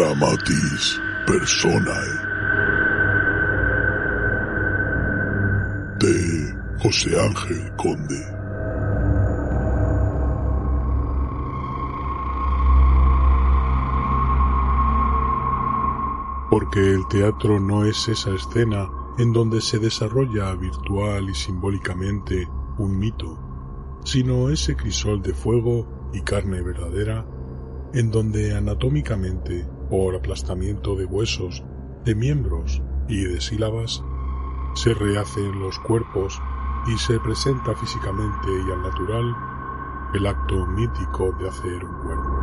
Dramatis Personae. De José Ángel Conde. Porque el teatro no es esa escena en donde se desarrolla virtual y simbólicamente un mito, sino ese crisol de fuego y carne verdadera en donde anatómicamente, por aplastamiento de huesos, de miembros y de sílabas, se rehacen los cuerpos y se presenta físicamente y al natural el acto mítico de hacer un cuerpo.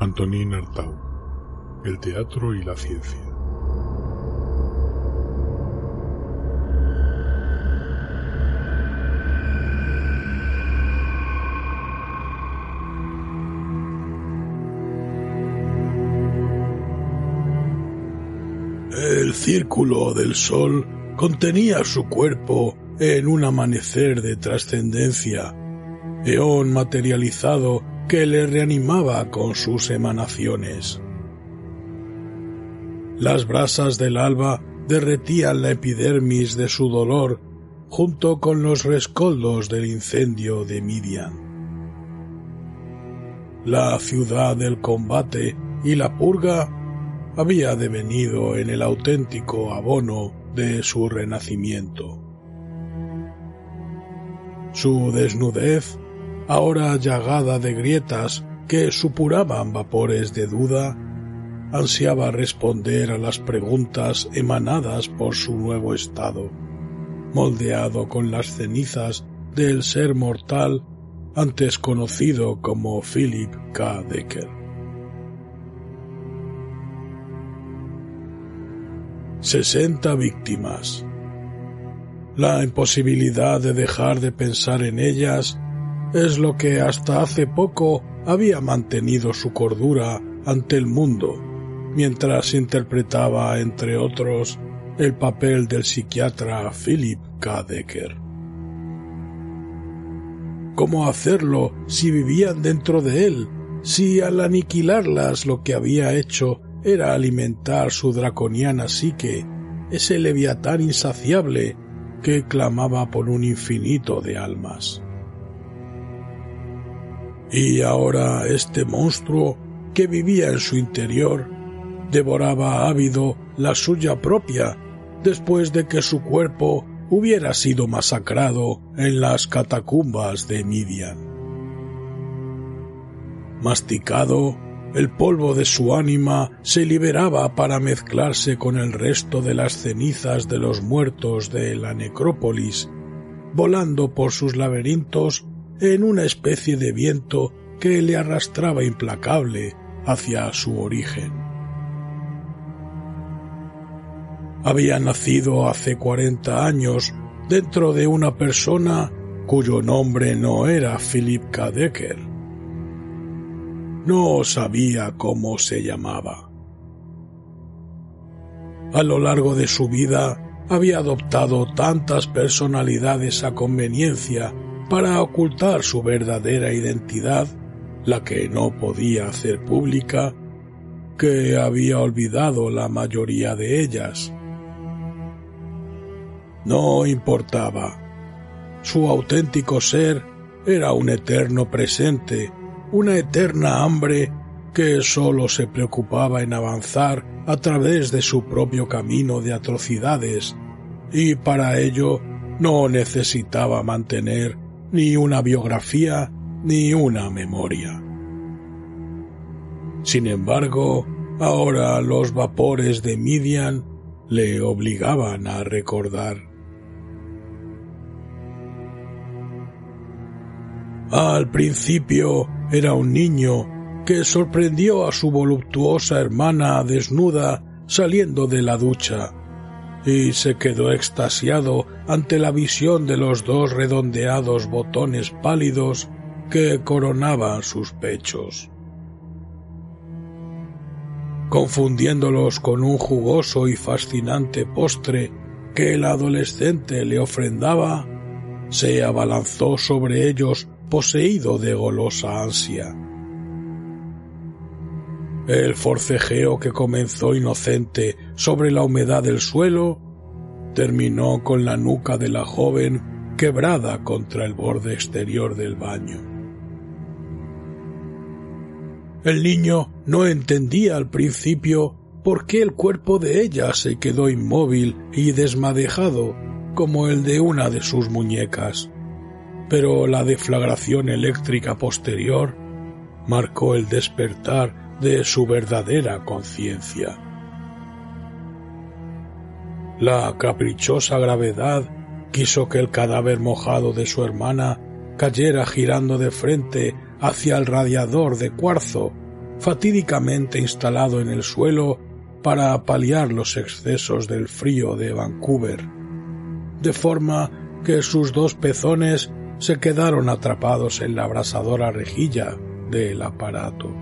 Antonín Artau, El teatro y la ciencia. Círculo del sol contenía su cuerpo en un amanecer de trascendencia, eón materializado que le reanimaba con sus emanaciones. Las brasas del alba derretían la epidermis de su dolor junto con los rescoldos del incendio de Midian. La ciudad del combate y la purga había devenido en el auténtico abono de su renacimiento. Su desnudez, ahora llagada de grietas que supuraban vapores de duda, ansiaba responder a las preguntas emanadas por su nuevo estado, moldeado con las cenizas del ser mortal antes conocido como Philip K. Decker. Sesenta víctimas. La imposibilidad de dejar de pensar en ellas es lo que hasta hace poco había mantenido su cordura ante el mundo, mientras interpretaba, entre otros, el papel del psiquiatra Philip K. Decker. ¿Cómo hacerlo si vivían dentro de él, si al aniquilarlas lo que había hecho era alimentar su draconiana psique, ese leviatán insaciable que clamaba por un infinito de almas. Y ahora este monstruo que vivía en su interior devoraba ávido la suya propia después de que su cuerpo hubiera sido masacrado en las catacumbas de Midian. Masticado, el polvo de su ánima se liberaba para mezclarse con el resto de las cenizas de los muertos de la necrópolis, volando por sus laberintos en una especie de viento que le arrastraba implacable hacia su origen. Había nacido hace cuarenta años dentro de una persona cuyo nombre no era Philip K. no sabía cómo se llamaba. A lo largo de su vida había adoptado tantas personalidades a conveniencia para ocultar su verdadera identidad, la que no podía hacer pública, que había olvidado la mayoría de ellas. No importaba. Su auténtico ser era un eterno presente una eterna hambre que sólo se preocupaba en avanzar a través de su propio camino de atrocidades, y para ello no necesitaba mantener ni una biografía ni una memoria. Sin embargo, ahora los vapores de Midian le obligaban a recordar. Al principio era un niño que sorprendió a su voluptuosa hermana desnuda saliendo de la ducha y se quedó extasiado ante la visión de los dos redondeados botones pálidos que coronaban sus pechos. Confundiéndolos con un jugoso y fascinante postre que el adolescente le ofrendaba, se abalanzó sobre ellos poseído de golosa ansia. El forcejeo que comenzó inocente sobre la humedad del suelo terminó con la nuca de la joven quebrada contra el borde exterior del baño. El niño no entendía al principio por qué el cuerpo de ella se quedó inmóvil y desmadejado como el de una de sus muñecas, pero la deflagración eléctrica posterior marcó el despertar de su verdadera conciencia. La caprichosa gravedad quiso que el cadáver mojado de su hermana cayera girando de frente hacia el radiador de cuarzo fatídicamente instalado en el suelo para paliar los excesos del frío de Vancouver, de forma que sus dos pezones se quedaron atrapados en la abrasadora rejilla del aparato.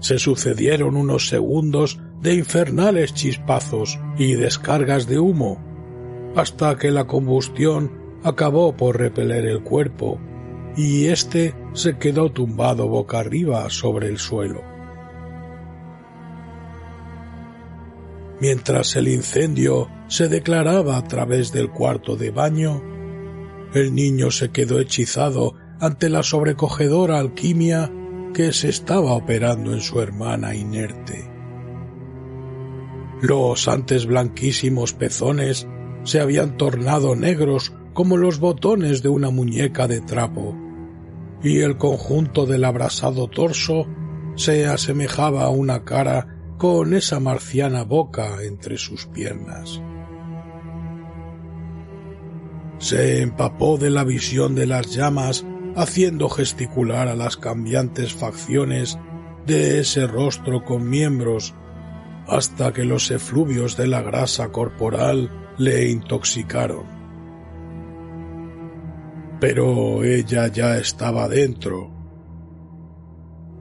Se sucedieron unos segundos de infernales chispazos y descargas de humo, hasta que la combustión acabó por repeler el cuerpo, y éste se quedó tumbado boca arriba sobre el suelo. Mientras el incendio se declaraba a través del cuarto de baño, el niño se quedó hechizado ante la sobrecogedora alquimia que se estaba operando en su hermana inerte. Los antes blanquísimos pezones se habían tornado negros como los botones de una muñeca de trapo, y el conjunto del abrasado torso se asemejaba a una cara con esa marciana boca entre sus piernas. Se empapó de la visión de las llamas haciendo gesticular a las cambiantes facciones de ese rostro con miembros hasta que los efluvios de la grasa corporal le intoxicaron. Pero ella ya estaba dentro.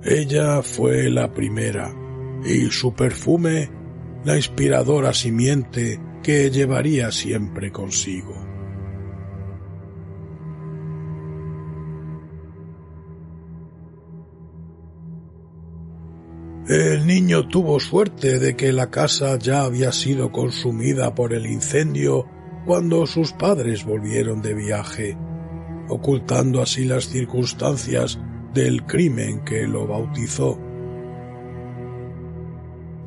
Ella fue la primera y su perfume la inspiradora simiente que llevaría siempre consigo. El niño tuvo suerte de que la casa ya había sido consumida por el incendio cuando sus padres volvieron de viaje, ocultando así las circunstancias del crimen que lo bautizó.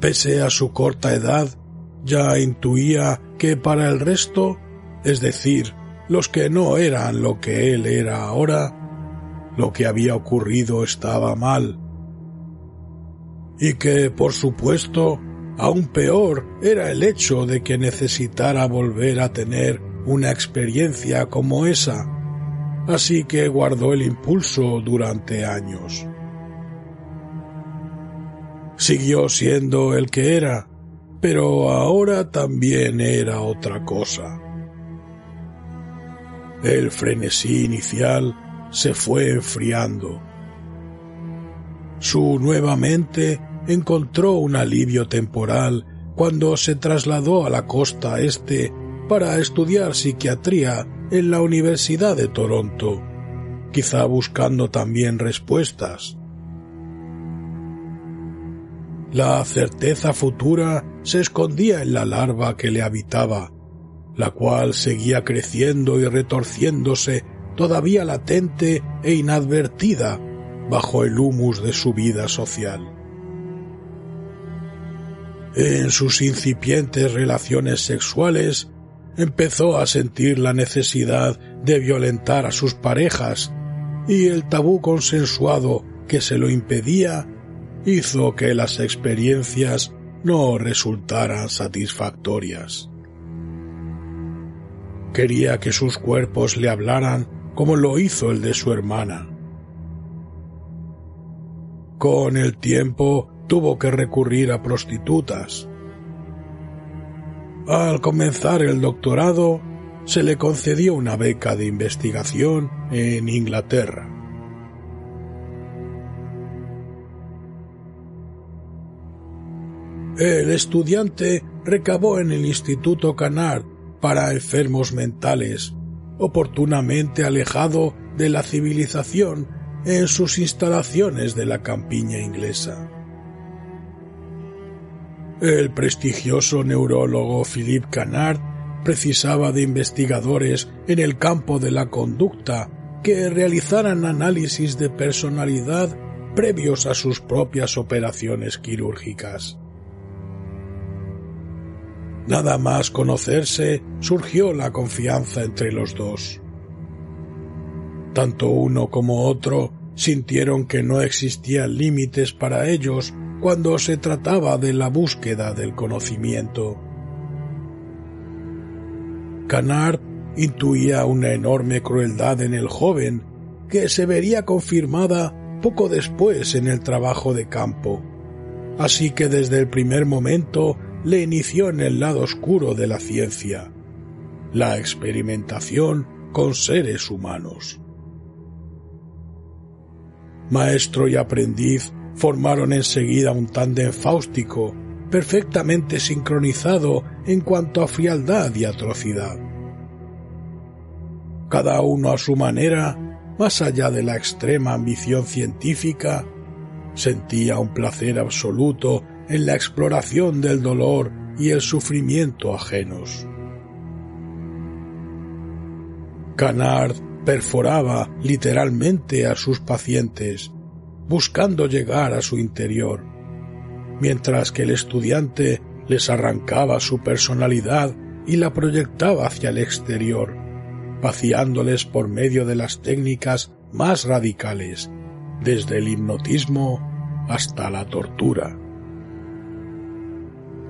Pese a su corta edad, ya intuía que para el resto, es decir, los que no eran lo que él era ahora, lo que había ocurrido estaba mal. Y que, por supuesto, aún peor era el hecho de que necesitara volver a tener una experiencia como esa. Así que guardó el impulso durante años siguió siendo el que era, pero ahora también era otra cosa. El frenesí inicial se fue enfriando. Su nueva mente encontró un alivio temporal cuando se trasladó a la costa este para estudiar psiquiatría en la Universidad de Toronto, quizá buscando también respuestas. La certeza futura se escondía en la larva que le habitaba, la cual seguía creciendo y retorciéndose todavía latente e inadvertida bajo el humus de su vida social. En sus incipientes relaciones sexuales empezó a sentir la necesidad de violentar a sus parejas y el tabú consensuado que se lo impedía hizo que las experiencias no resultaran satisfactorias. Quería que sus cuerpos le hablaran como lo hizo el de su hermana. Con el tiempo tuvo que recurrir a prostitutas. Al comenzar el doctorado, se le concedió una beca de investigación en Inglaterra. El estudiante recabó en el Instituto Canard para enfermos mentales, oportunamente alejado de la civilización en sus instalaciones de la campiña inglesa. El prestigioso neurólogo Philippe Canard precisaba de investigadores en el campo de la conducta que realizaran análisis de personalidad previos a sus propias operaciones quirúrgicas. Nada más conocerse, surgió la confianza entre los dos. Tanto uno como otro sintieron que no existían límites para ellos cuando se trataba de la búsqueda del conocimiento. Canard intuía una enorme crueldad en el joven que se vería confirmada poco después en el trabajo de campo. Así que desde el primer momento le inició en el lado oscuro de la ciencia, la experimentación con seres humanos. Maestro y aprendiz formaron enseguida un tándem fáustico, perfectamente sincronizado en cuanto a frialdad y atrocidad. Cada uno a su manera, más allá de la extrema ambición científica, sentía un placer absoluto en la exploración del dolor y el sufrimiento ajenos. Canard perforaba literalmente a sus pacientes, buscando llegar a su interior, mientras que el estudiante les arrancaba su personalidad y la proyectaba hacia el exterior, vaciándoles por medio de las técnicas más radicales, desde el hipnotismo hasta la tortura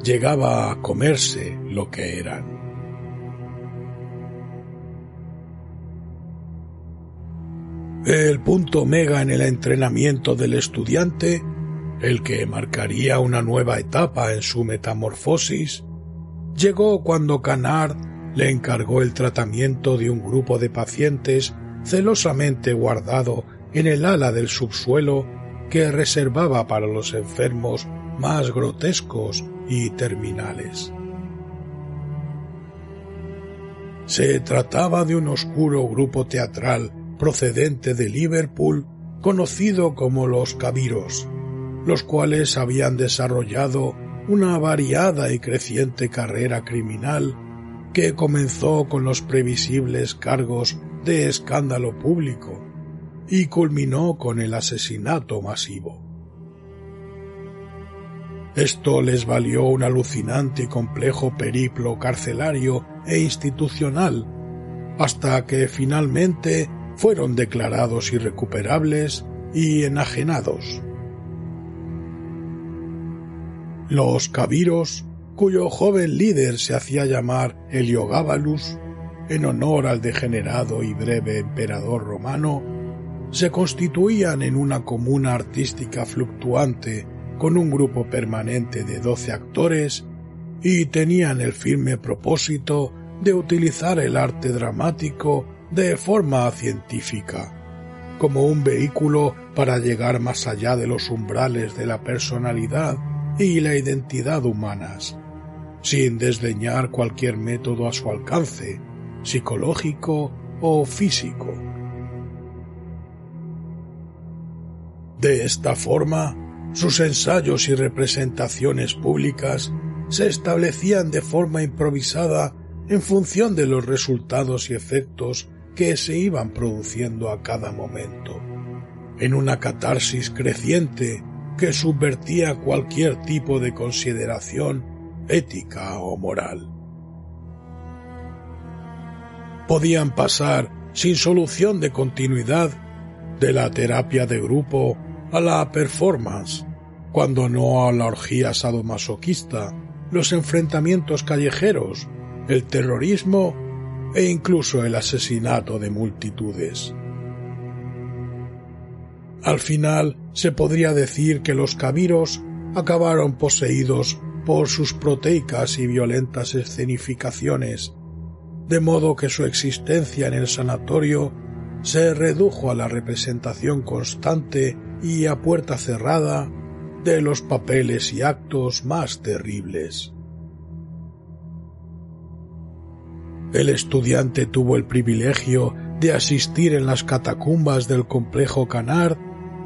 llegaba a comerse lo que eran. El punto mega en el entrenamiento del estudiante, el que marcaría una nueva etapa en su metamorfosis, llegó cuando Canard le encargó el tratamiento de un grupo de pacientes celosamente guardado en el ala del subsuelo que reservaba para los enfermos más grotescos y terminales. Se trataba de un oscuro grupo teatral procedente de Liverpool conocido como los Cabiros, los cuales habían desarrollado una variada y creciente carrera criminal que comenzó con los previsibles cargos de escándalo público y culminó con el asesinato masivo. Esto les valió un alucinante y complejo periplo carcelario e institucional, hasta que finalmente fueron declarados irrecuperables y enajenados. Los Cabiros, cuyo joven líder se hacía llamar Heliogábalus, en honor al degenerado y breve emperador romano, se constituían en una comuna artística fluctuante con un grupo permanente de doce actores y tenían el firme propósito de utilizar el arte dramático de forma científica, como un vehículo para llegar más allá de los umbrales de la personalidad y la identidad humanas, sin desdeñar cualquier método a su alcance, psicológico o físico. De esta forma, sus ensayos y representaciones públicas se establecían de forma improvisada en función de los resultados y efectos que se iban produciendo a cada momento, en una catarsis creciente que subvertía cualquier tipo de consideración ética o moral. Podían pasar sin solución de continuidad de la terapia de grupo a la performance, cuando no a la orgía sadomasoquista, los enfrentamientos callejeros, el terrorismo e incluso el asesinato de multitudes. Al final se podría decir que los cabiros acabaron poseídos por sus proteicas y violentas escenificaciones, de modo que su existencia en el sanatorio se redujo a la representación constante y a puerta cerrada de los papeles y actos más terribles. El estudiante tuvo el privilegio de asistir en las catacumbas del complejo Canard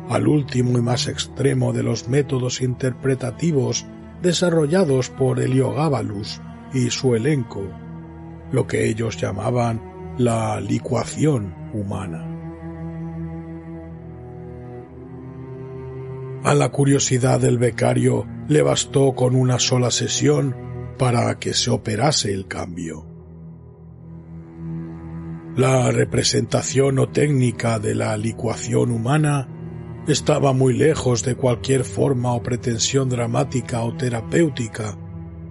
al último y más extremo de los métodos interpretativos desarrollados por Heliogábalus y su elenco, lo que ellos llamaban la licuación humana. A la curiosidad del becario le bastó con una sola sesión para que se operase el cambio. La representación o técnica de la licuación humana estaba muy lejos de cualquier forma o pretensión dramática o terapéutica,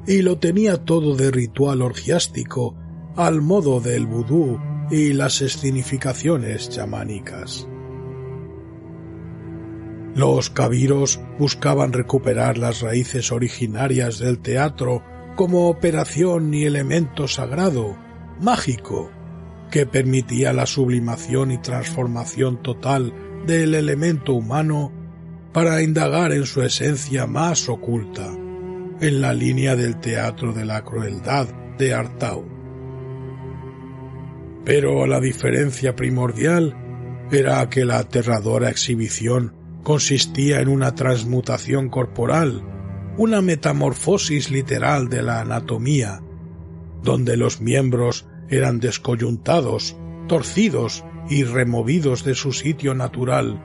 y lo tenía todo de ritual orgiástico al modo del vudú y las escenificaciones chamánicas. Los cabiros buscaban recuperar las raíces originarias del teatro como operación y elemento sagrado, mágico, que permitía la sublimación y transformación total del elemento humano para indagar en su esencia más oculta, en la línea del teatro de la crueldad de Artaud. Pero la diferencia primordial era que la aterradora exhibición consistía en una transmutación corporal, una metamorfosis literal de la anatomía, donde los miembros eran descoyuntados, torcidos y removidos de su sitio natural,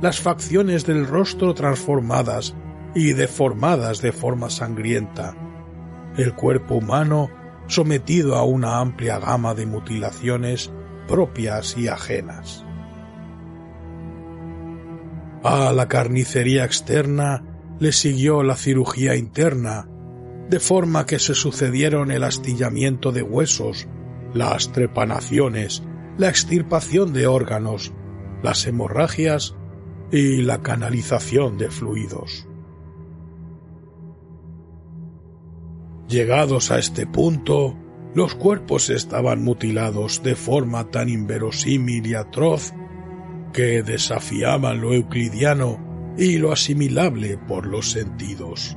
las facciones del rostro transformadas y deformadas de forma sangrienta, el cuerpo humano sometido a una amplia gama de mutilaciones propias y ajenas. A la carnicería externa le siguió la cirugía interna, de forma que se sucedieron el astillamiento de huesos, las trepanaciones, la extirpación de órganos, las hemorragias y la canalización de fluidos. Llegados a este punto, los cuerpos estaban mutilados de forma tan inverosímil y atroz que desafiaban lo euclidiano y lo asimilable por los sentidos.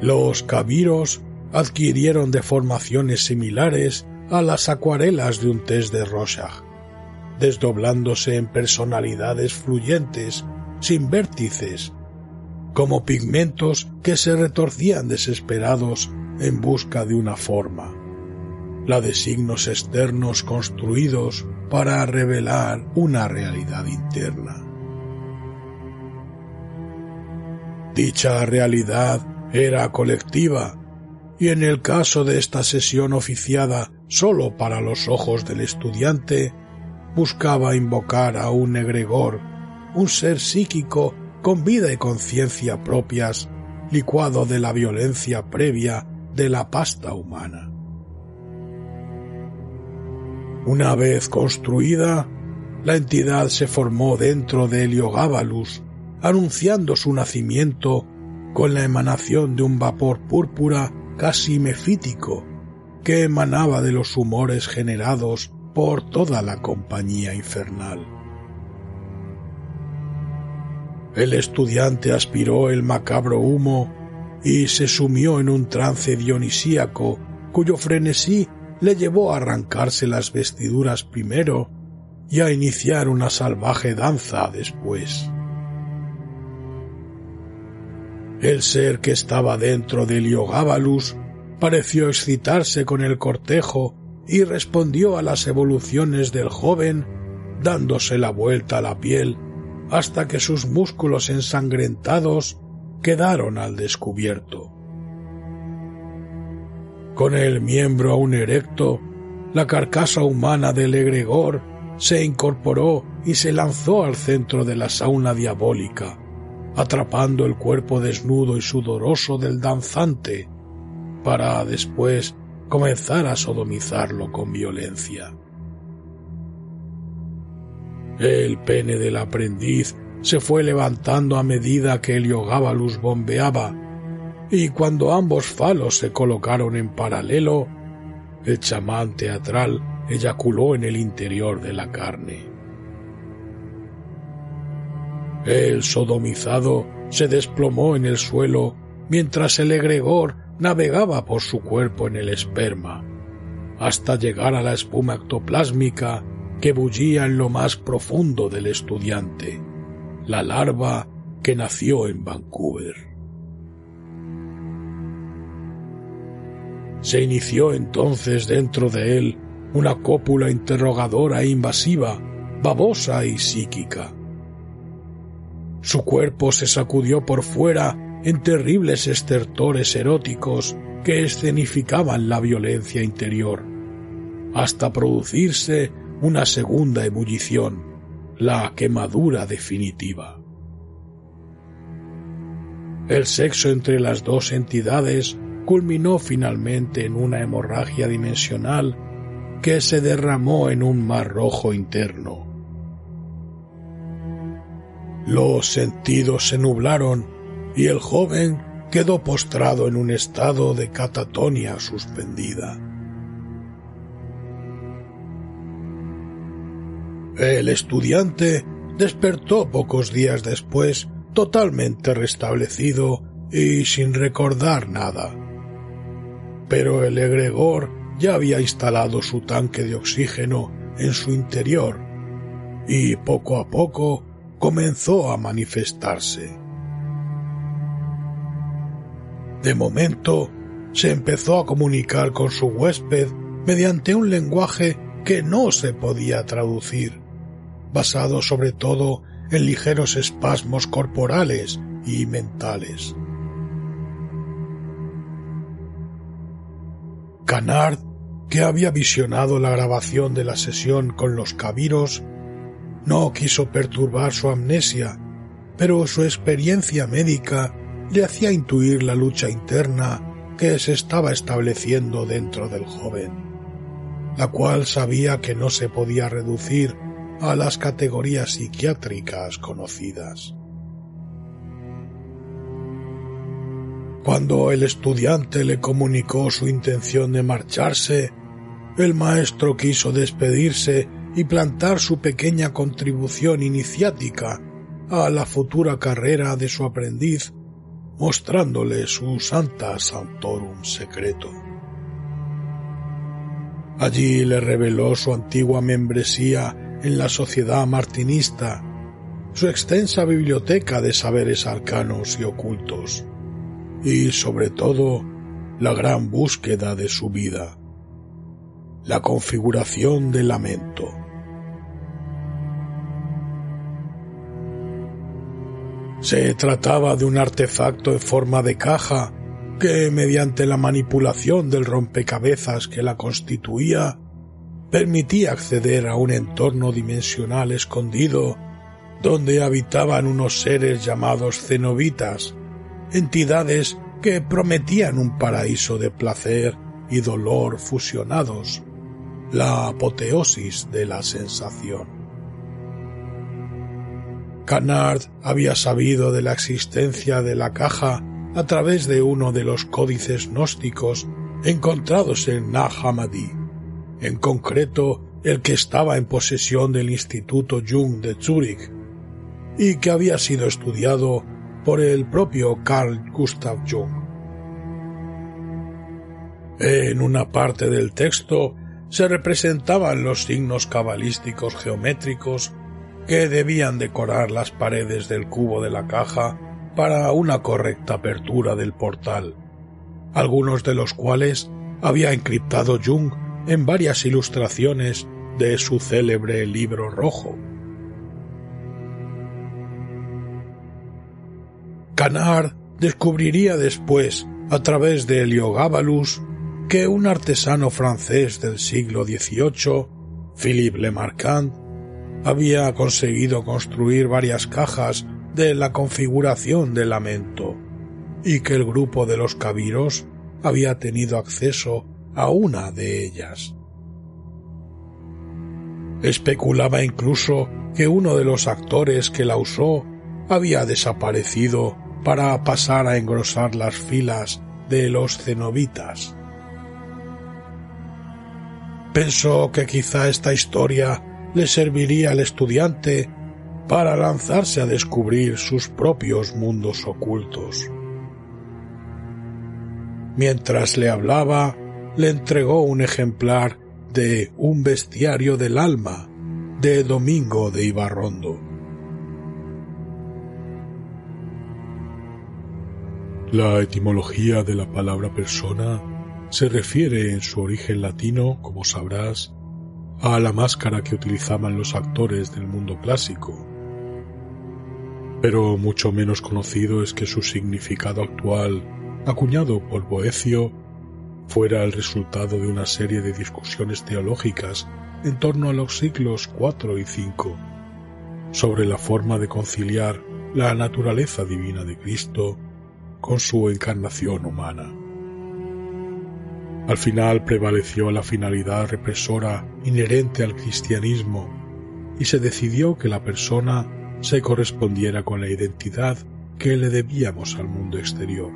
Los cabiros adquirieron deformaciones similares a las acuarelas de un test de Rorschach, desdoblándose en personalidades fluyentes, sin vértices, como pigmentos que se retorcían desesperados en busca de una forma, la de signos externos construidos para revelar una realidad interna. Dicha realidad era colectiva y en el caso de esta sesión oficiada sólo para los ojos del estudiante, buscaba invocar a un egregor, un ser psíquico con vida y conciencia propias, licuado de la violencia previa de la pasta humana. Una vez construida, la entidad se formó dentro de Heliogábalus, anunciando su nacimiento con la emanación de un vapor púrpura casi mefítico que emanaba de los humores generados por toda la compañía infernal. El estudiante aspiró el macabro humo y se sumió en un trance dionisíaco cuyo frenesí le llevó a arrancarse las vestiduras primero y a iniciar una salvaje danza después. El ser que estaba dentro de Heliogábalus pareció excitarse con el cortejo y respondió a las evoluciones del joven dándose la vuelta a la piel hasta que sus músculos ensangrentados quedaron al descubierto. Con el miembro aún erecto, la carcasa humana del egregor se incorporó y se lanzó al centro de la sauna diabólica, atrapando el cuerpo desnudo y sudoroso del danzante, para después comenzar a sodomizarlo con violencia. El pene del aprendiz se fue levantando a medida que Heliogábalus bombeaba y cuando ambos falos se colocaron en paralelo, el chamán teatral eyaculó en el interior de la carne. El sodomizado se desplomó en el suelo mientras el egregor navegaba por su cuerpo en el esperma, hasta llegar a la espuma ectoplásmica que bullía en lo más profundo del estudiante, la larva que nació en Vancouver. Se inició entonces dentro de él una cópula interrogadora e invasiva, babosa y psíquica. Su cuerpo se sacudió por fuera en terribles estertores eróticos que escenificaban la violencia interior, hasta producirse una segunda ebullición, la quemadura definitiva. El sexo entre las dos entidades culminó finalmente en una hemorragia dimensional que se derramó en un mar rojo interno. Los sentidos se nublaron y el joven quedó postrado en un estado de catatonia suspendida. El estudiante despertó pocos días después totalmente restablecido y sin recordar nada. Pero el egregor ya había instalado su tanque de oxígeno en su interior y poco a poco comenzó a manifestarse. De momento, se empezó a comunicar con su huésped mediante un lenguaje que no se podía traducir, basado sobre todo en ligeros espasmos corporales y mentales. Canard, que había visionado la grabación de la sesión con los cabiros, no quiso perturbar su amnesia, pero su experiencia médica le hacía intuir la lucha interna que se estaba estableciendo dentro del joven, la cual sabía que no se podía reducir a las categorías psiquiátricas conocidas. Cuando el estudiante le comunicó su intención de marcharse, el maestro quiso despedirse y plantar su pequeña contribución iniciática a la futura carrera de su aprendiz mostrándole su Santa Santorum secreto. Allí le reveló su antigua membresía en la sociedad martinista, su extensa biblioteca de saberes arcanos y ocultos, y sobre todo la gran búsqueda de su vida, la configuración del lamento. Se trataba de un artefacto en forma de caja que, mediante la manipulación del rompecabezas que la constituía, permitía acceder a un entorno dimensional escondido donde habitaban unos seres llamados cenobitas, entidades que prometían un paraíso de placer y dolor fusionados, la apoteosis de la sensación. Canard había sabido de la existencia de la caja a través de uno de los códices gnósticos encontrados en Nag Hammadi, en concreto el que estaba en posesión del Instituto Jung de Zúrich y que había sido estudiado por el propio Carl Gustav Jung. En una parte del texto se representaban los signos cabalísticos geométricos que debían decorar las paredes del cubo de la caja para una correcta apertura del portal, algunos de los cuales había encriptado Jung en varias ilustraciones de su célebre libro rojo. Canard descubriría después, a través de Heliogábalus, que un artesano francés del siglo XVIII, Philippe Lemarchand, había conseguido construir varias cajas de la configuración del lamento y que el grupo de los cabiros había tenido acceso a una de ellas. Especulaba incluso que uno de los actores que la usó había desaparecido para pasar a engrosar las filas de los cenobitas. Pensó que quizá esta historia le serviría al estudiante para lanzarse a descubrir sus propios mundos ocultos. Mientras le hablaba, le entregó un ejemplar de Un bestiario del alma de Domingo de Ibarrondo. La etimología de la palabra persona se refiere en su origen latino, como sabrás, a la máscara que utilizaban los actores del mundo clásico. Pero mucho menos conocido es que su significado actual, acuñado por Boecio, fuera el resultado de una serie de discusiones teológicas en torno a los siglos IV y V sobre la forma de conciliar la naturaleza divina de Cristo con su encarnación humana. Al final prevaleció la finalidad represora inherente al cristianismo y se decidió que la persona se correspondiera con la identidad que le debíamos al mundo exterior,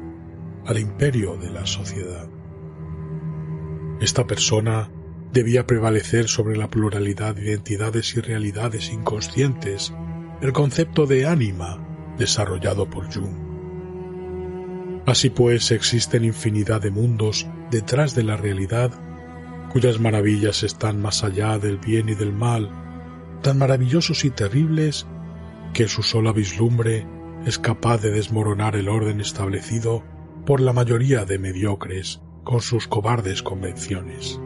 al imperio de la sociedad. Esta persona debía prevalecer sobre la pluralidad de identidades y realidades inconscientes el concepto de ánima desarrollado por Jung. Así pues, existen infinidad de mundos detrás de la realidad cuyas maravillas están más allá del bien y del mal, tan maravillosos y terribles que su sola vislumbre es capaz de desmoronar el orden establecido por la mayoría de mediocres con sus cobardes convenciones.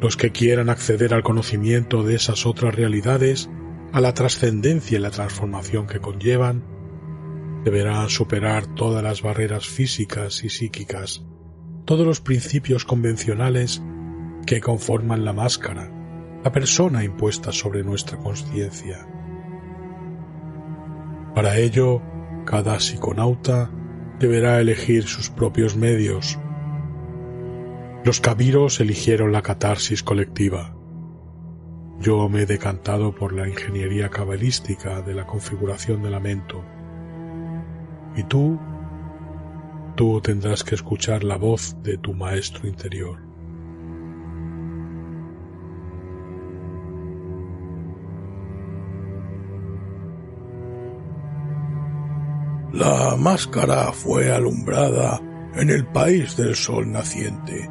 Los que quieran acceder al conocimiento de esas otras realidades, a la trascendencia y la transformación que conllevan, deberán superar todas las barreras físicas y psíquicas, todos los principios convencionales que conforman la máscara, la persona impuesta sobre nuestra conciencia. Para ello, cada psiconauta deberá elegir sus propios medios. Los cabiros eligieron la catarsis colectiva. Yo me he decantado por la ingeniería cabalística de la configuración del lamento. Y tú, tú tendrás que escuchar la voz de tu maestro interior. La máscara fue alumbrada en el país del sol naciente,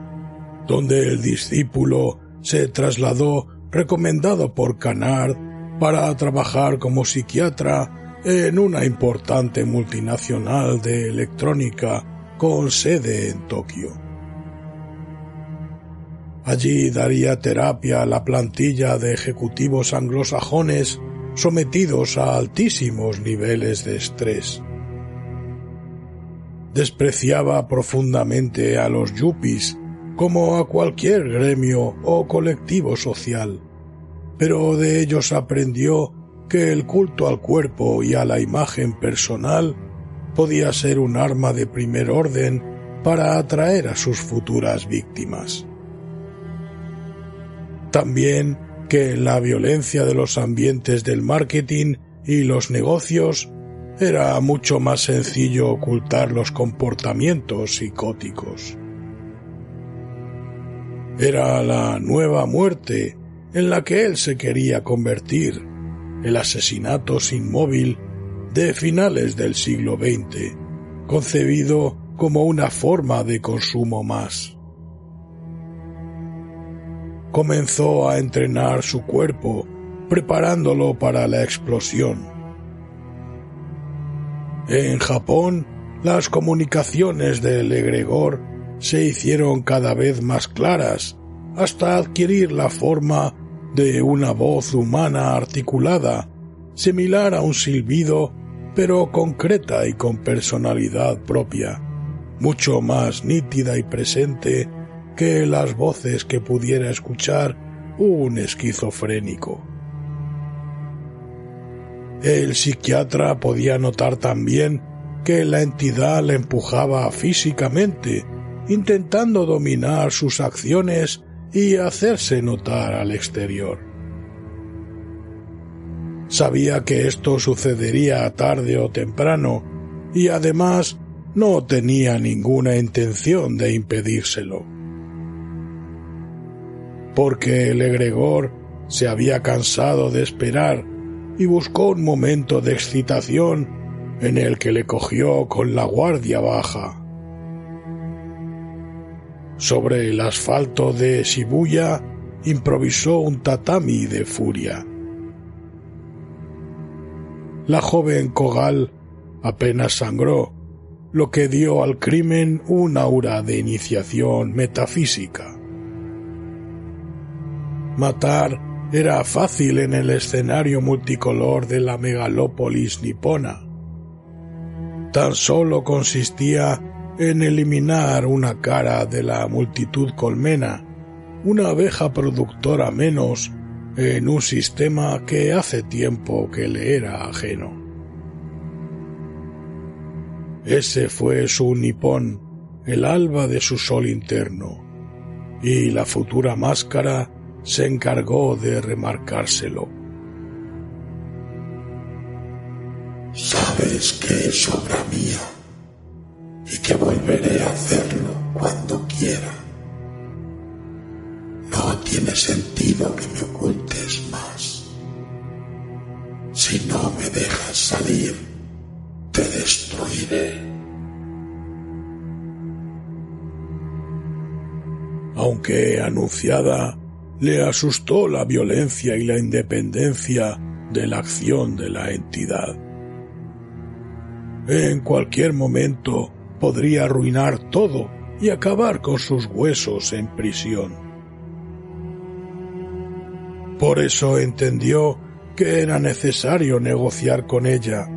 donde el discípulo se trasladó recomendado por Canard para trabajar como psiquiatra en una importante multinacional de electrónica con sede en Tokio. Allí daría terapia a la plantilla de ejecutivos anglosajones sometidos a altísimos niveles de estrés despreciaba profundamente a los yuppies como a cualquier gremio o colectivo social, pero de ellos aprendió que el culto al cuerpo y a la imagen personal podía ser un arma de primer orden para atraer a sus futuras víctimas. También que la violencia de los ambientes del marketing y los negocios era mucho más sencillo ocultar los comportamientos psicóticos. Era la nueva muerte en la que él se quería convertir, el asesinato sin móvil de finales del siglo XX, concebido como una forma de consumo más. Comenzó a entrenar su cuerpo, preparándolo para la explosión en Japón, las comunicaciones del egregor se hicieron cada vez más claras hasta adquirir la forma de una voz humana articulada, similar a un silbido, pero concreta y con personalidad propia, mucho más nítida y presente que las voces que pudiera escuchar un esquizofrénico. El psiquiatra podía notar también que la entidad le empujaba físicamente, intentando dominar sus acciones y hacerse notar al exterior. Sabía que esto sucedería tarde o temprano y además no tenía ninguna intención de impedírselo. Porque el egregor se había cansado de esperar y buscó un momento de excitación en el que le cogió con la guardia baja. Sobre el asfalto de Shibuya improvisó un tatami de furia. La joven Kogal apenas sangró, lo que dio al crimen un aura de iniciación metafísica. Matar era fácil en el escenario multicolor de la megalópolis nipona. Tan solo consistía en eliminar una cara de la multitud colmena, una abeja productora menos en un sistema que hace tiempo que le era ajeno. Ese fue su nipón, el alba de su sol interno, y la futura máscara se encargó de remarcárselo. Sabes que es obra mía y que volveré a hacerlo cuando quiera. No tiene sentido que me ocultes más. Si no me dejas salir, te destruiré. Aunque anunciada, le asustó la violencia y la independencia de la acción de la entidad. En cualquier momento podría arruinar todo y acabar con sus huesos en prisión. Por eso entendió que era necesario negociar con ella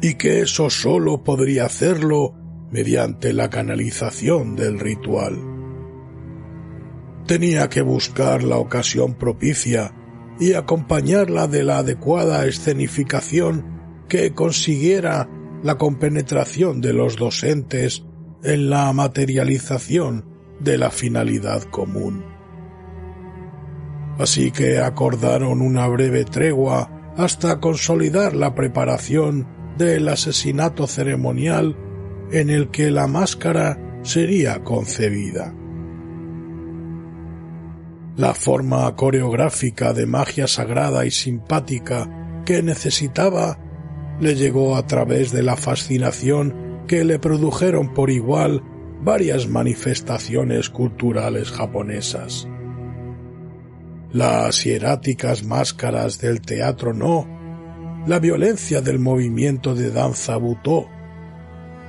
y que eso solo podría hacerlo mediante la canalización del ritual. Tenía que buscar la ocasión propicia y acompañarla de la adecuada escenificación que consiguiera la compenetración de los docentes en la materialización de la finalidad común. Así que acordaron una breve tregua hasta consolidar la preparación del asesinato ceremonial en el que la máscara sería concebida. La forma coreográfica de magia sagrada y simpática que necesitaba le llegó a través de la fascinación que le produjeron por igual varias manifestaciones culturales japonesas. Las hieráticas máscaras del teatro no, la violencia del movimiento de danza butó.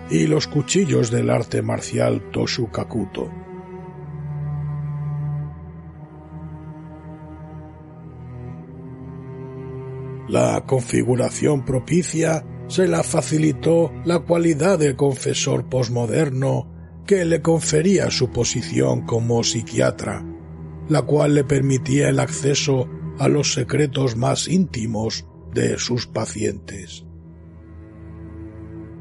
Y los cuchillos del arte marcial Toshukakuto. La configuración propicia se la facilitó la cualidad de confesor posmoderno que le confería su posición como psiquiatra, la cual le permitía el acceso a los secretos más íntimos de sus pacientes.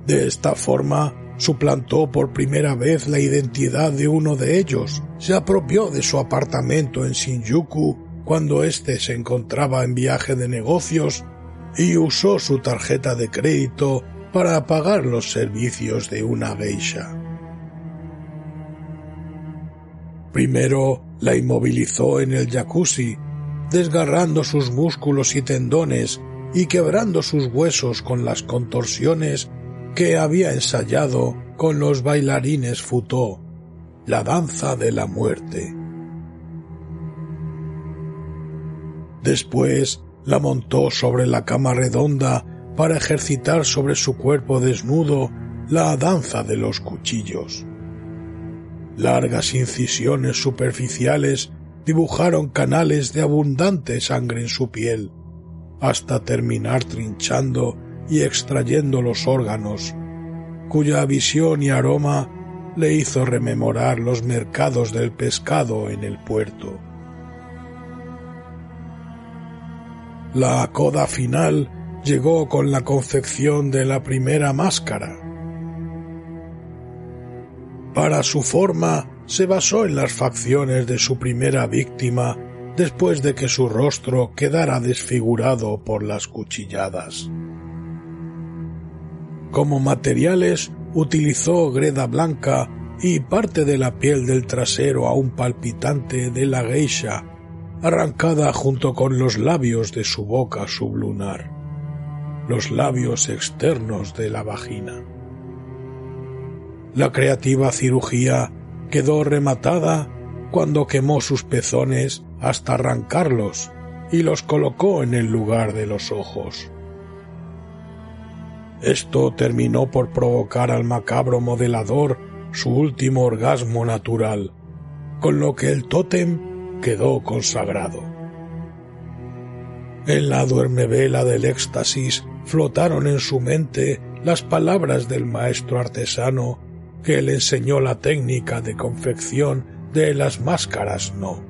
De esta forma, suplantó por primera vez la identidad de uno de ellos, se apropió de su apartamento en Shinjuku cuando éste se encontraba en viaje de negocios y usó su tarjeta de crédito para pagar los servicios de una geisha. Primero la inmovilizó en el jacuzzi, desgarrando sus músculos y tendones y quebrando sus huesos con las contorsiones que había ensayado con los bailarines futó, la danza de la muerte. Después la montó sobre la cama redonda para ejercitar sobre su cuerpo desnudo la danza de los cuchillos. Largas incisiones superficiales dibujaron canales de abundante sangre en su piel, hasta terminar trinchando y extrayendo los órganos, cuya visión y aroma le hizo rememorar los mercados del pescado en el puerto. La coda final llegó con la confección de la primera máscara. Para su forma se basó en las facciones de su primera víctima después de que su rostro quedara desfigurado por las cuchilladas. Como materiales utilizó greda blanca y parte de la piel del trasero aún palpitante de la geisha arrancada junto con los labios de su boca sublunar, los labios externos de la vagina. La creativa cirugía quedó rematada cuando quemó sus pezones hasta arrancarlos y los colocó en el lugar de los ojos. Esto terminó por provocar al macabro modelador su último orgasmo natural, con lo que el tótem quedó consagrado. En la duermevela del éxtasis flotaron en su mente las palabras del maestro artesano que le enseñó la técnica de confección de las máscaras no.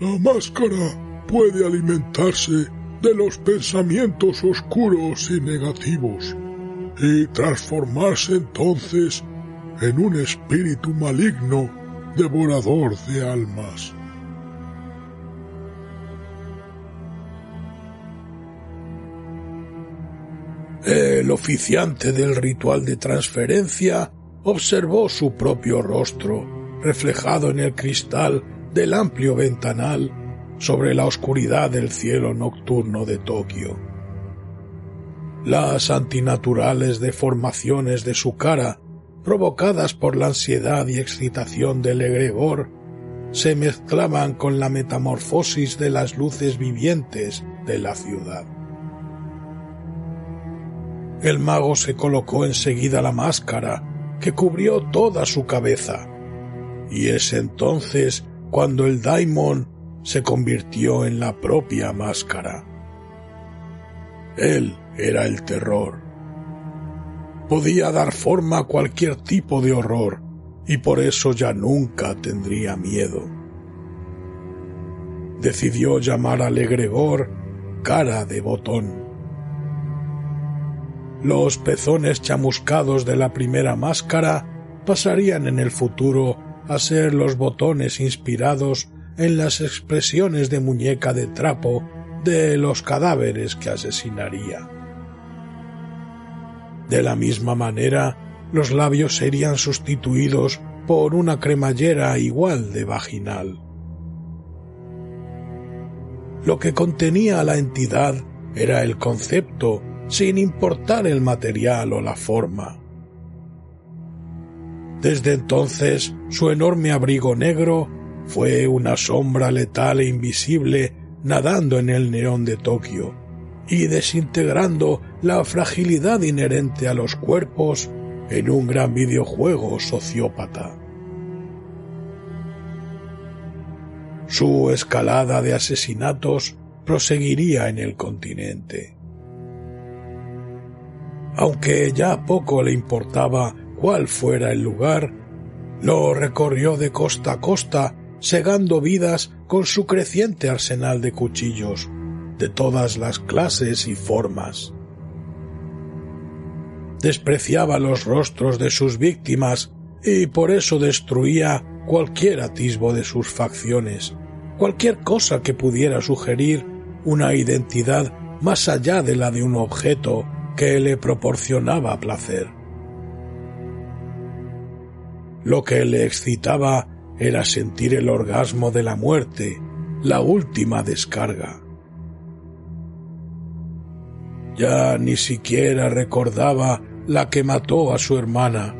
La máscara puede alimentarse de los pensamientos oscuros y negativos y transformarse entonces en un espíritu maligno devorador de almas. El oficiante del ritual de transferencia observó su propio rostro reflejado en el cristal del amplio ventanal sobre la oscuridad del cielo nocturno de Tokio. Las antinaturales deformaciones de su cara, provocadas por la ansiedad y excitación del egregor, se mezclaban con la metamorfosis de las luces vivientes de la ciudad. El mago se colocó enseguida la máscara que cubrió toda su cabeza, y es entonces cuando el daimon se convirtió en la propia máscara. Él era el terror. Podía dar forma a cualquier tipo de horror, y por eso ya nunca tendría miedo. Decidió llamar al egregor cara de botón los pezones chamuscados de la primera máscara pasarían en el futuro a ser los botones inspirados en las expresiones de muñeca de trapo de los cadáveres que asesinaría. De la misma manera, los labios serían sustituidos por una cremallera igual de vaginal. Lo que contenía la entidad era el concepto sin importar el material o la forma. Desde entonces su enorme abrigo negro fue una sombra letal e invisible nadando en el neón de Tokio y desintegrando la fragilidad inherente a los cuerpos en un gran videojuego sociópata. Su escalada de asesinatos proseguiría en el continente aunque ya poco le importaba cuál fuera el lugar, lo recorrió de costa a costa, segando vidas con su creciente arsenal de cuchillos, de todas las clases y formas. Despreciaba los rostros de sus víctimas y por eso destruía cualquier atisbo de sus facciones, cualquier cosa que pudiera sugerir una identidad más allá de la de un objeto que le proporcionaba placer. Lo que le excitaba era sentir el orgasmo de la muerte, la última descarga. Ya ni siquiera recordaba la que mató a su hermana,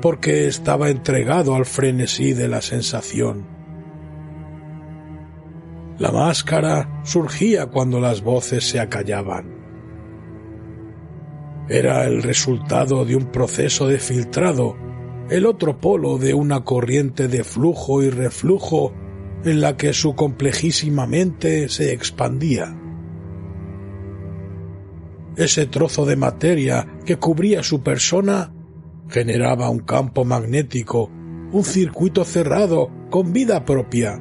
porque estaba entregado al frenesí de la sensación. La máscara surgía cuando las voces se acallaban era el resultado de un proceso de filtrado, el otro polo de una corriente de flujo y reflujo en la que su complejísima mente se expandía. Ese trozo de materia que cubría su persona generaba un campo magnético, un circuito cerrado con vida propia,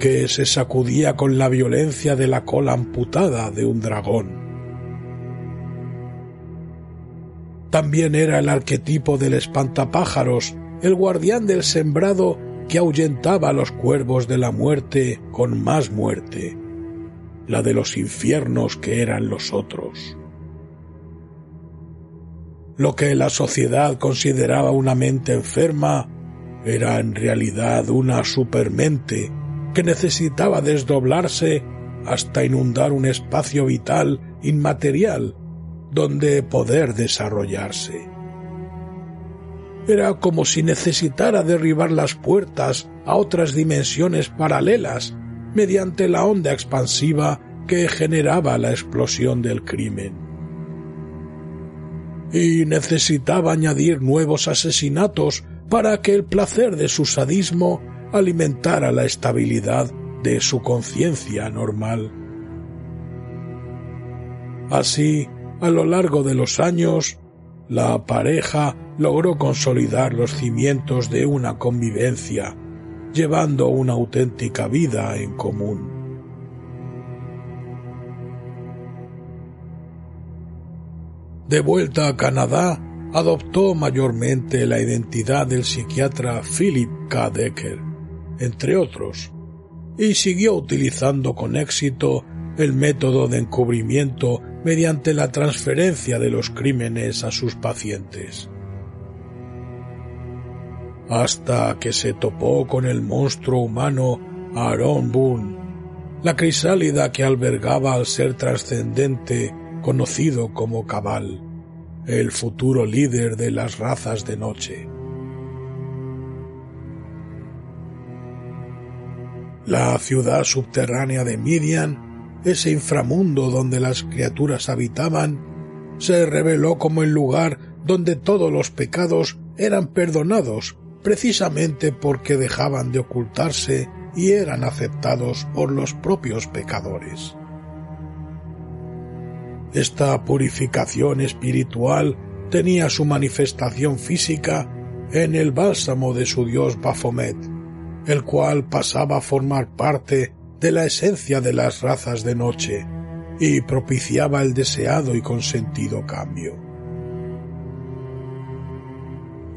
que se sacudía con la violencia de la cola amputada de un dragón. También era el arquetipo del espantapájaros, el guardián del sembrado que ahuyentaba a los cuervos de la muerte con más muerte, la de los infiernos que eran los otros. Lo que la sociedad consideraba una mente enferma era en realidad una supermente que necesitaba desdoblarse hasta inundar un espacio vital inmaterial donde poder desarrollarse. Era como si necesitara derribar las puertas a otras dimensiones paralelas mediante la onda expansiva que generaba la explosión del crimen. Y necesitaba añadir nuevos asesinatos para que el placer de su sadismo alimentara la estabilidad de su conciencia normal. Así, a lo largo de los años, la pareja logró consolidar los cimientos de una convivencia, llevando una auténtica vida en común. De vuelta a Canadá, adoptó mayormente la identidad del psiquiatra Philip K. Decker, entre otros, y siguió utilizando con éxito el método de encubrimiento mediante la transferencia de los crímenes a sus pacientes. Hasta que se topó con el monstruo humano Aaron Boone, la crisálida que albergaba al ser trascendente conocido como Cabal, el futuro líder de las razas de noche. La ciudad subterránea de Midian ese inframundo donde las criaturas habitaban, se reveló como el lugar donde todos los pecados eran perdonados, precisamente porque dejaban de ocultarse y eran aceptados por los propios pecadores. Esta purificación espiritual tenía su manifestación física en el bálsamo de su dios Baphomet, el cual pasaba a formar parte de la esencia de las razas de noche y propiciaba el deseado y consentido cambio.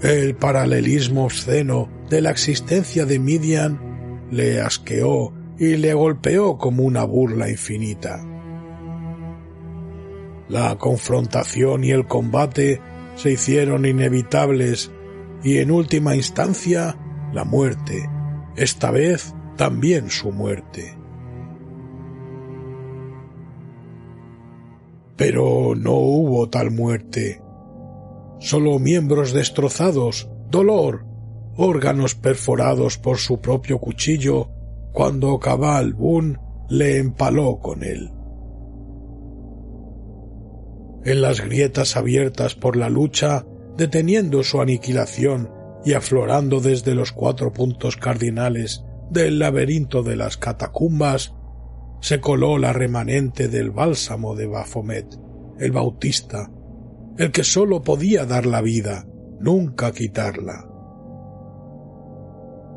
El paralelismo obsceno de la existencia de Midian le asqueó y le golpeó como una burla infinita. La confrontación y el combate se hicieron inevitables y en última instancia la muerte, esta vez también su muerte. Pero no hubo tal muerte. Solo miembros destrozados, dolor, órganos perforados por su propio cuchillo cuando Cabal Boone le empaló con él. En las grietas abiertas por la lucha, deteniendo su aniquilación y aflorando desde los cuatro puntos cardinales del laberinto de las catacumbas se coló la remanente del bálsamo de Baphomet, el bautista, el que sólo podía dar la vida, nunca quitarla.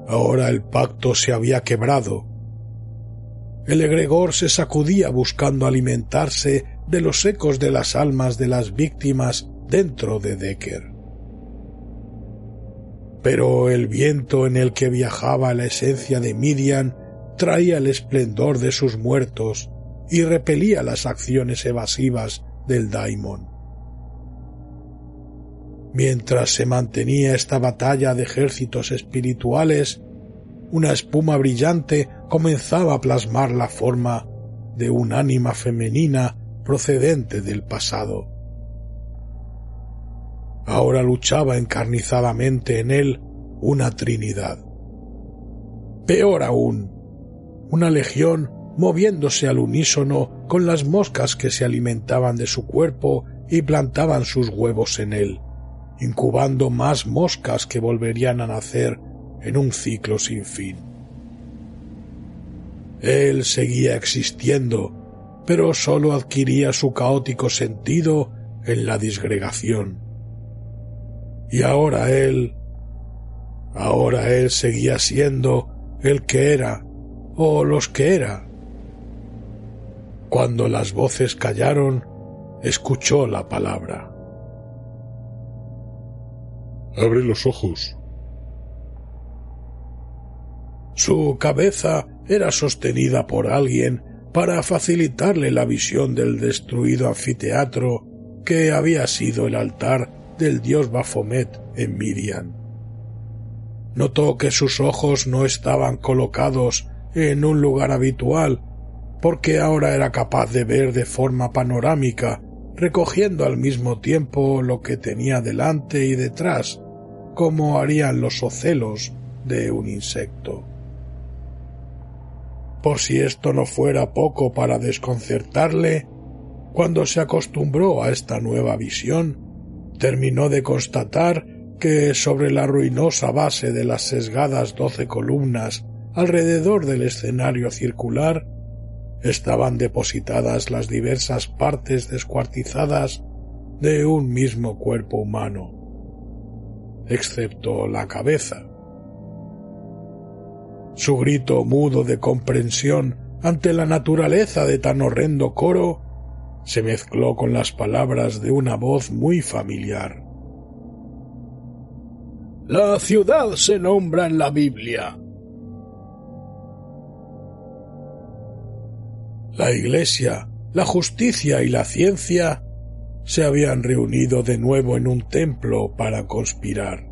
Ahora el pacto se había quebrado. El egregor se sacudía buscando alimentarse de los ecos de las almas de las víctimas dentro de Decker pero el viento en el que viajaba la esencia de Midian traía el esplendor de sus muertos y repelía las acciones evasivas del daimon. Mientras se mantenía esta batalla de ejércitos espirituales, una espuma brillante comenzaba a plasmar la forma de un ánima femenina procedente del pasado ahora luchaba encarnizadamente en él una trinidad. Peor aún, una legión moviéndose al unísono con las moscas que se alimentaban de su cuerpo y plantaban sus huevos en él, incubando más moscas que volverían a nacer en un ciclo sin fin. Él seguía existiendo, pero sólo adquiría su caótico sentido en la disgregación y ahora él, ahora él seguía siendo el que era o los que era. Cuando las voces callaron, escuchó la palabra. Abre los ojos. Su cabeza era sostenida por alguien para facilitarle la visión del destruido anfiteatro que había sido el altar del dios Baphomet en Midian. Notó que sus ojos no estaban colocados en un lugar habitual, porque ahora era capaz de ver de forma panorámica recogiendo al mismo tiempo lo que tenía delante y detrás, como harían los ocelos de un insecto. Por si esto no fuera poco para desconcertarle, cuando se acostumbró a esta nueva visión, terminó de constatar que sobre la ruinosa base de las sesgadas doce columnas alrededor del escenario circular estaban depositadas las diversas partes descuartizadas de un mismo cuerpo humano, excepto la cabeza. Su grito mudo de comprensión ante la naturaleza de tan horrendo coro se mezcló con las palabras de una voz muy familiar. La ciudad se nombra en la Biblia. La Iglesia, la justicia y la ciencia se habían reunido de nuevo en un templo para conspirar.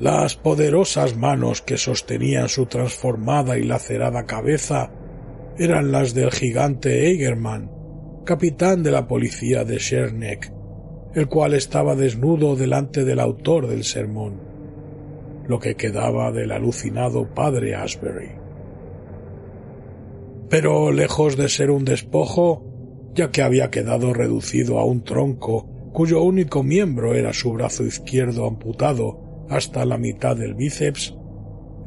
Las poderosas manos que sostenían su transformada y lacerada cabeza eran las del gigante Eigerman, capitán de la policía de Scherneck, el cual estaba desnudo delante del autor del sermón, lo que quedaba del alucinado padre Asbury. Pero lejos de ser un despojo, ya que había quedado reducido a un tronco cuyo único miembro era su brazo izquierdo amputado hasta la mitad del bíceps,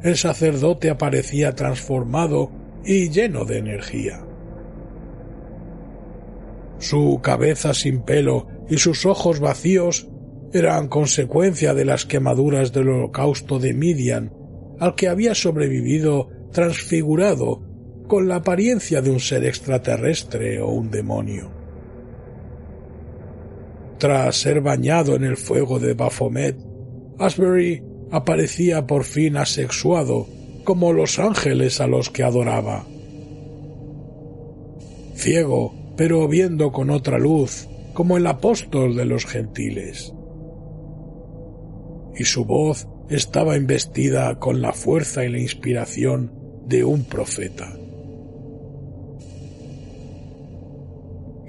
el sacerdote aparecía transformado y lleno de energía. Su cabeza sin pelo y sus ojos vacíos eran consecuencia de las quemaduras del holocausto de Midian, al que había sobrevivido transfigurado con la apariencia de un ser extraterrestre o un demonio. Tras ser bañado en el fuego de Baphomet, Asbury aparecía por fin asexuado como los ángeles a los que adoraba. Ciego, pero viendo con otra luz, como el apóstol de los gentiles. Y su voz estaba investida con la fuerza y la inspiración de un profeta.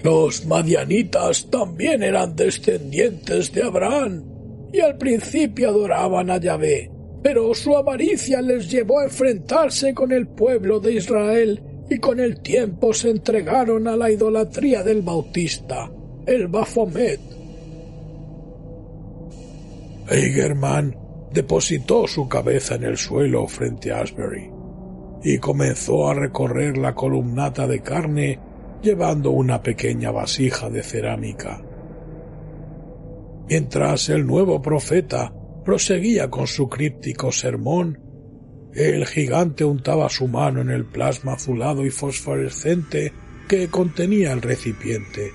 Los madianitas también eran descendientes de Abraham y al principio adoraban a Yahvé, pero su avaricia les llevó a enfrentarse con el pueblo de Israel y con el tiempo se entregaron a la idolatría del Bautista, el Baphomet. Eigerman depositó su cabeza en el suelo frente a Asbury y comenzó a recorrer la columnata de carne llevando una pequeña vasija de cerámica. Mientras el nuevo profeta proseguía con su críptico sermón, el gigante untaba su mano en el plasma azulado y fosforescente que contenía el recipiente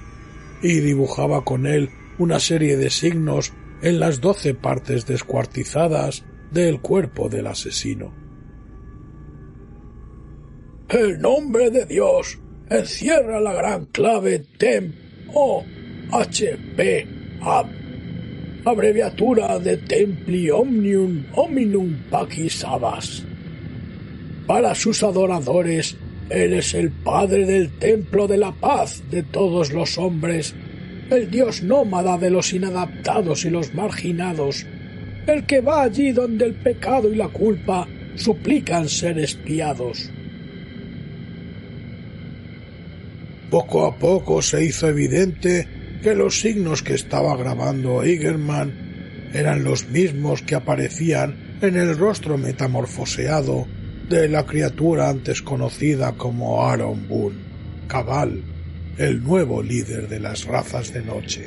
y dibujaba con él una serie de signos en las doce partes descuartizadas del cuerpo del asesino. El nombre de Dios encierra la gran clave TEM o HP abreviatura de Templi Omnium Hominum Pacis Para sus adoradores, Él es el Padre del Templo de la Paz de todos los hombres, el Dios nómada de los inadaptados y los marginados, el que va allí donde el pecado y la culpa suplican ser espiados. Poco a poco se hizo evidente que los signos que estaba grabando Eigerman eran los mismos que aparecían en el rostro metamorfoseado de la criatura antes conocida como Aaron Boone, Cabal, el nuevo líder de las razas de noche.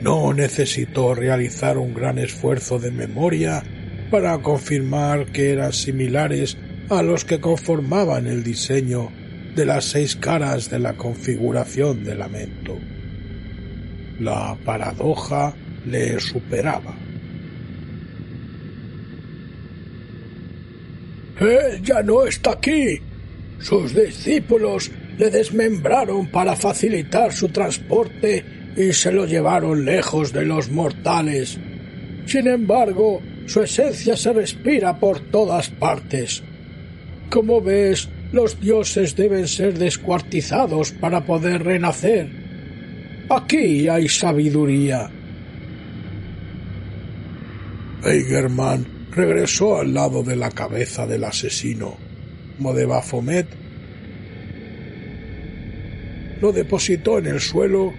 No necesitó realizar un gran esfuerzo de memoria para confirmar que eran similares a los que conformaban el diseño de las seis caras de la configuración de lamento. La paradoja le superaba. Él ya no está aquí. Sus discípulos le desmembraron para facilitar su transporte y se lo llevaron lejos de los mortales. Sin embargo, su esencia se respira por todas partes. Como ves, Los dioses deben ser descuartizados para poder renacer. Aquí hay sabiduría. Eigerman regresó al lado de la cabeza del asesino. Modebafomet lo depositó en el suelo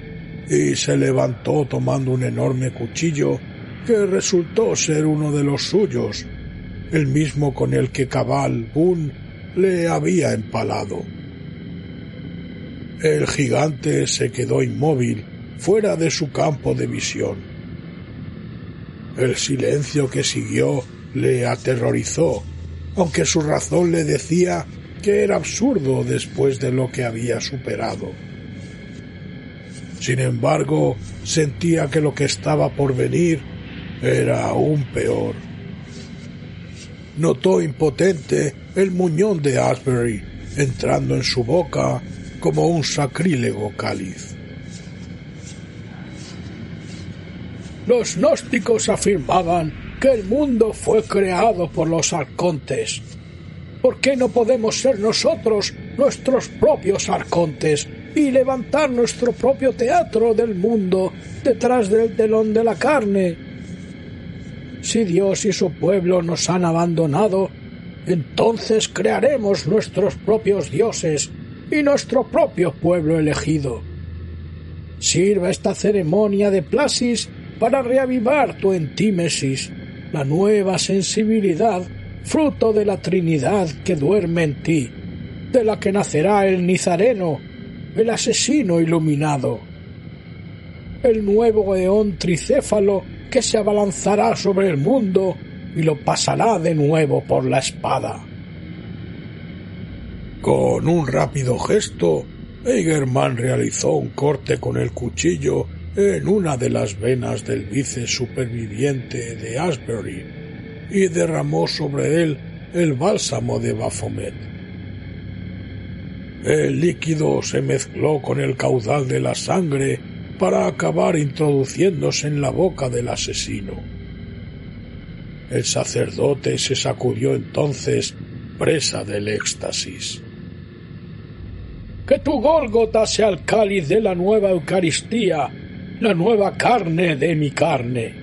y se levantó tomando un enorme cuchillo que resultó ser uno de los suyos, el mismo con el que Cabal Boone le había empalado. El gigante se quedó inmóvil, fuera de su campo de visión. El silencio que siguió le aterrorizó, aunque su razón le decía que era absurdo después de lo que había superado. Sin embargo, sentía que lo que estaba por venir era aún peor. Notó impotente el muñón de Asbury entrando en su boca como un sacrílego cáliz. Los gnósticos afirmaban que el mundo fue creado por los arcontes. ¿Por qué no podemos ser nosotros nuestros propios arcontes y levantar nuestro propio teatro del mundo detrás del telón de la carne. Si Dios y su pueblo nos han abandonado, entonces crearemos nuestros propios dioses y nuestro propio pueblo elegido. Sirva esta ceremonia de Plasis para reavivar tu entímesis, la nueva sensibilidad, fruto de la Trinidad que duerme en ti, de la que nacerá el Nizareno, el asesino iluminado, el nuevo eón tricéfalo que se abalanzará sobre el mundo y lo pasará de nuevo por la espada. Con un rápido gesto, Eigerman realizó un corte con el cuchillo en una de las venas del vice superviviente de Asbury y derramó sobre él el bálsamo de Baphomet. El líquido se mezcló con el caudal de la sangre para acabar introduciéndose en la boca del asesino. El sacerdote se sacudió entonces presa del éxtasis. Que tu Gólgota sea el cáliz de la nueva Eucaristía, la nueva carne de mi carne.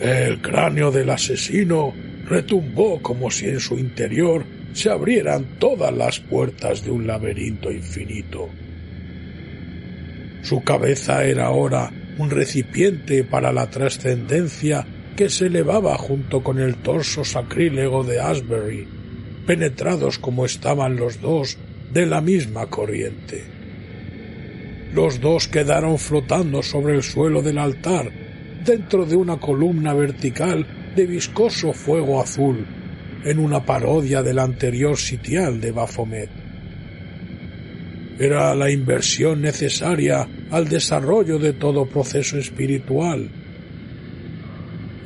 El cráneo del asesino retumbó como si en su interior se abrieran todas las puertas de un laberinto infinito. Su cabeza era ahora un recipiente para la trascendencia que se elevaba junto con el torso sacrílego de Asbury, penetrados como estaban los dos de la misma corriente. Los dos quedaron flotando sobre el suelo del altar, dentro de una columna vertical de viscoso fuego azul, en una parodia del anterior sitial de Baphomet. Era la inversión necesaria al desarrollo de todo proceso espiritual.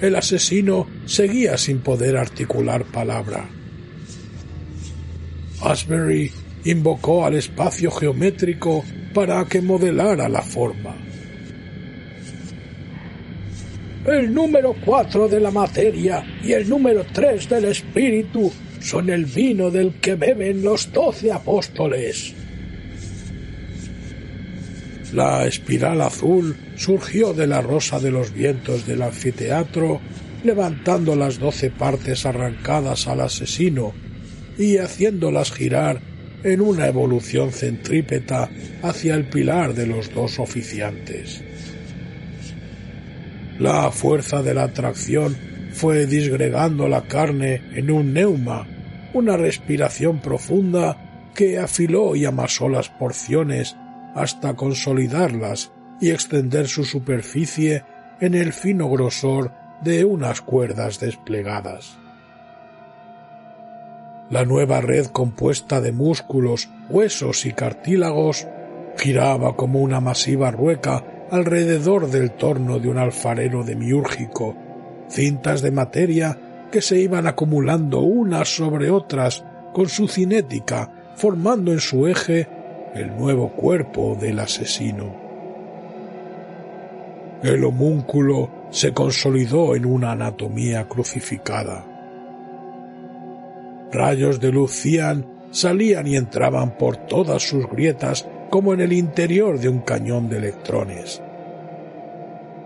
El asesino seguía sin poder articular palabra. Asbury invocó al espacio geométrico para que modelara la forma. El número cuatro de la materia y el número tres del espíritu son el vino del que beben los doce apóstoles. La espiral azul surgió de la rosa de los vientos del anfiteatro, levantando las doce partes arrancadas al asesino y haciéndolas girar en una evolución centrípeta hacia el pilar de los dos oficiantes. La fuerza de la atracción fue disgregando la carne en un neuma, una respiración profunda que afiló y amasó las porciones hasta consolidarlas y extender su superficie en el fino grosor de unas cuerdas desplegadas. La nueva red compuesta de músculos, huesos y cartílagos giraba como una masiva rueca alrededor del torno de un alfarero demiúrgico, cintas de materia que se iban acumulando unas sobre otras con su cinética, formando en su eje el nuevo cuerpo del asesino. El homúnculo se consolidó en una anatomía crucificada. Rayos de luz salían y entraban por todas sus grietas como en el interior de un cañón de electrones.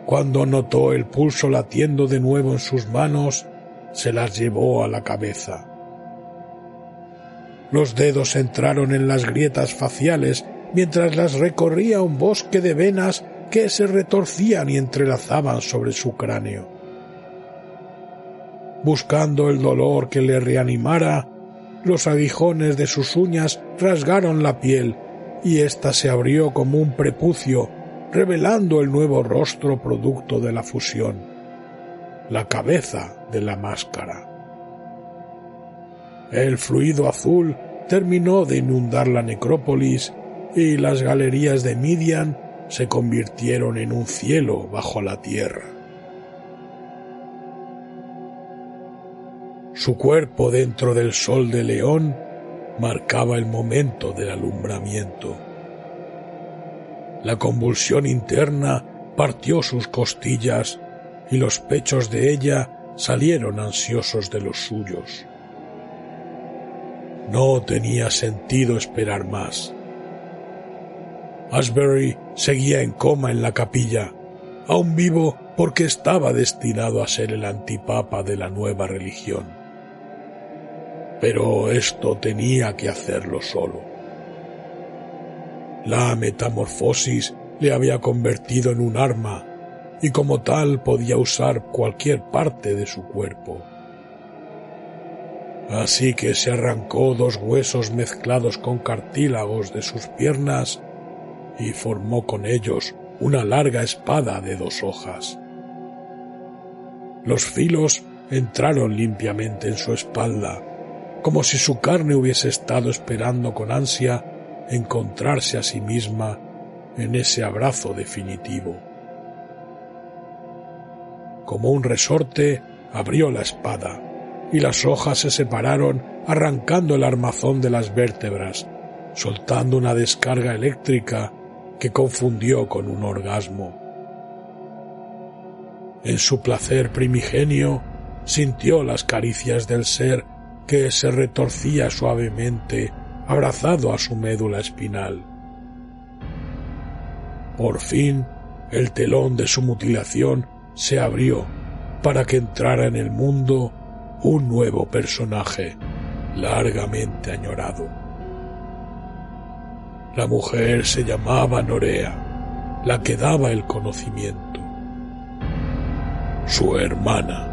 Cuando notó el pulso latiendo de nuevo en sus manos, se las llevó a la cabeza. Los dedos entraron en las grietas faciales mientras las recorría un bosque de venas que se retorcían y entrelazaban sobre su cráneo. Buscando el dolor que le reanimara, los aguijones de sus uñas rasgaron la piel y ésta se abrió como un prepucio, revelando el nuevo rostro producto de la fusión, la cabeza de la máscara. El fluido azul terminó de inundar la necrópolis y las galerías de Midian se convirtieron en un cielo bajo la tierra. Su cuerpo dentro del sol de león marcaba el momento del alumbramiento. La convulsión interna partió sus costillas y los pechos de ella salieron ansiosos de los suyos. No tenía sentido esperar más. Asbury seguía en coma en la capilla, aún vivo porque estaba destinado a ser el antipapa de la nueva religión. Pero esto tenía que hacerlo solo. La metamorfosis le había convertido en un arma y como tal podía usar cualquier parte de su cuerpo. Así que se arrancó dos huesos mezclados con cartílagos de sus piernas y formó con ellos una larga espada de dos hojas. Los filos entraron limpiamente en su espalda, como si su carne hubiese estado esperando con ansia encontrarse a sí misma en ese abrazo definitivo. Como un resorte, abrió la espada, y las hojas se separaron arrancando el armazón de las vértebras, soltando una descarga eléctrica que confundió con un orgasmo. En su placer primigenio sintió las caricias del ser que se retorcía suavemente abrazado a su médula espinal. Por fin el telón de su mutilación se abrió para que entrara en el mundo un nuevo personaje largamente añorado. La mujer se llamaba Norea, la que daba el conocimiento. Su hermana.